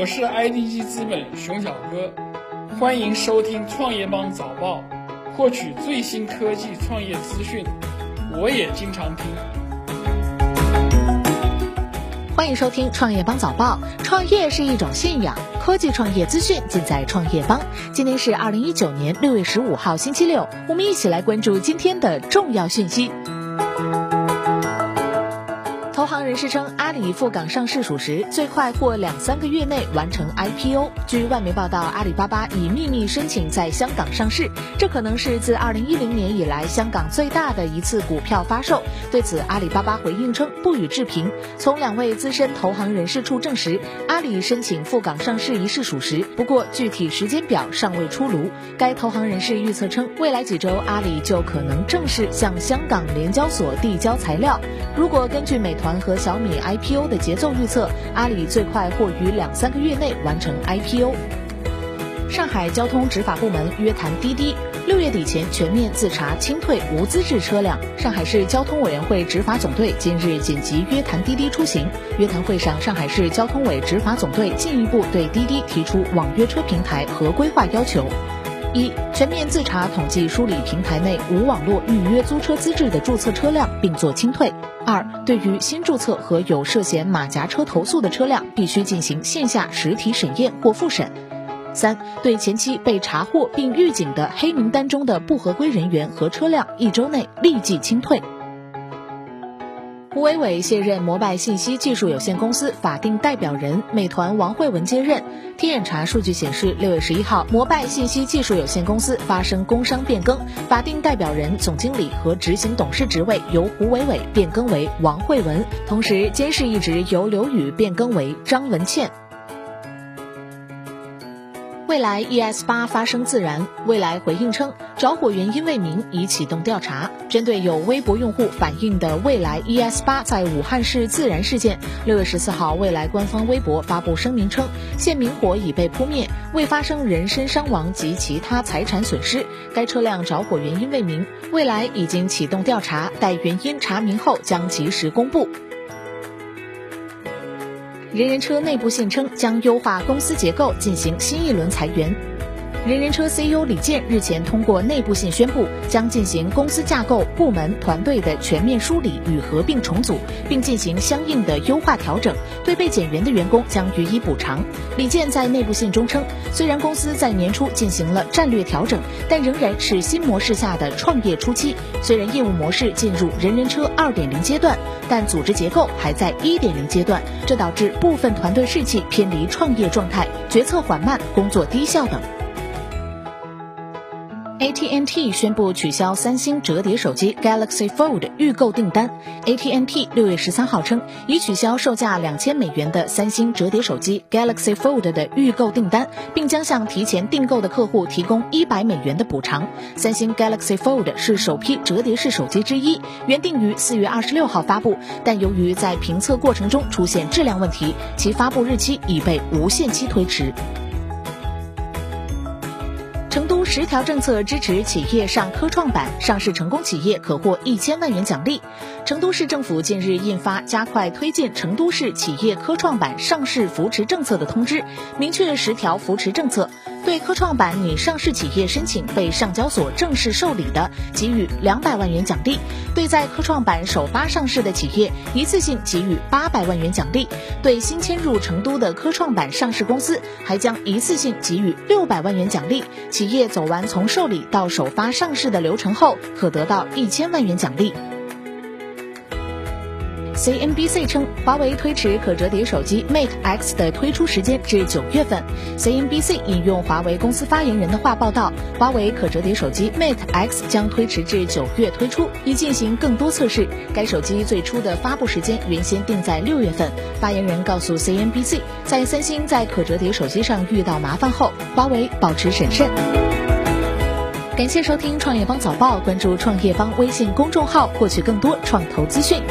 我是 IDG 资本熊小哥，欢迎收听创业邦早报，获取最新科技创业资讯。我也经常听。欢迎收听创业邦早报。创业是一种信仰，科技创业资讯尽在创业邦。今天是二零一九年六月十五号，星期六，我们一起来关注今天的重要讯息。人士称，阿里赴港上市属实，最快或两三个月内完成 IPO。据外媒报道，阿里巴巴已秘密申请在香港上市，这可能是自2010年以来香港最大的一次股票发售。对此，阿里巴巴回应称不予置评。从两位资深投行人士处证实，阿里申请赴港上市一事属实，不过具体时间表尚未出炉。该投行人士预测称，未来几周阿里就可能正式向香港联交所递交材料。如果根据美团。和小米 IPO 的节奏预测，阿里最快或于两三个月内完成 IPO。上海交通执法部门约谈滴滴，六月底前全面自查清退无资质车辆。上海市交通委员会执法总队今日紧急约谈滴滴出行。约谈会上，上海市交通委执法总队进一步对滴滴提出网约车平台合规化要求。一、全面自查统计梳理平台内无网络预约租车资质的注册车辆，并做清退。二、对于新注册和有涉嫌马甲车投诉的车辆，必须进行线下实体审验或复审。三、对前期被查获并预警的黑名单中的不合规人员和车辆，一周内立即清退。胡伟伟卸任摩拜信息技术有限公司法定代表人，美团王慧文接任。天眼查数据显示，六月十一号，摩拜信息技术有限公司发生工商变更，法定代表人、总经理和执行董事职位由胡伟伟变更为王慧文，同时监事一职由刘宇变更为张文倩。蔚来 ES 八发生自燃，蔚来回应称着火原因未明，已启动调查。针对有微博用户反映的蔚来 ES 八在武汉市自燃事件，六月十四号，蔚来官方微博发布声明称，现明火已被扑灭，未发生人身伤亡及其他财产损失。该车辆着火原因未明，蔚来已经启动调查，待原因查明后将及时公布。人人车内部现称将优化公司结构，进行新一轮裁员。人人车 CEO 李健日前通过内部信宣布，将进行公司架构、部门、团队的全面梳理与合并重组，并进行相应的优化调整。对被减员的员工将予以补偿。李健在内部信中称，虽然公司在年初进行了战略调整，但仍然是新模式下的创业初期。虽然业务模式进入人人车2.0阶段，但组织结构还在1.0阶段，这导致部分团队士气偏离创业状态，决策缓慢，工作低效等。AT&T 宣布取消三星折叠手机 Galaxy Fold 预购订单。AT&T 六月十三号称，已取消售价两千美元的三星折叠手机 Galaxy Fold 的预购订单，并将向提前订购的客户提供一百美元的补偿。三星 Galaxy Fold 是首批折叠式手机之一，原定于四月二十六号发布，但由于在评测过程中出现质量问题，其发布日期已被无限期推迟。成都十条政策支持企业上科创板，上市成功企业可获一千万元奖励。成都市政府近日印发加快推进成都市企业科创板上市扶持政策的通知，明确十条扶持政策。对科创板拟上市企业申请被上交所正式受理的，给予两百万元奖励；对在科创板首发上市的企业，一次性给予八百万元奖励；对新迁入成都的科创板上市公司，还将一次性给予六百万元奖励。企业走完从受理到首发上市的流程后，可得到一千万元奖励。CNBC 称，华为推迟可折叠手机 Mate X 的推出时间至九月份。CNBC 引用华为公司发言人的话报道，华为可折叠手机 Mate X 将推迟至九月推出，以进行更多测试。该手机最初的发布时间原先定在六月份。发言人告诉 CNBC，在三星在可折叠手机上遇到麻烦后，华为保持审慎。感谢收听创业邦早报，关注创业邦微信公众号，获取更多创投资讯。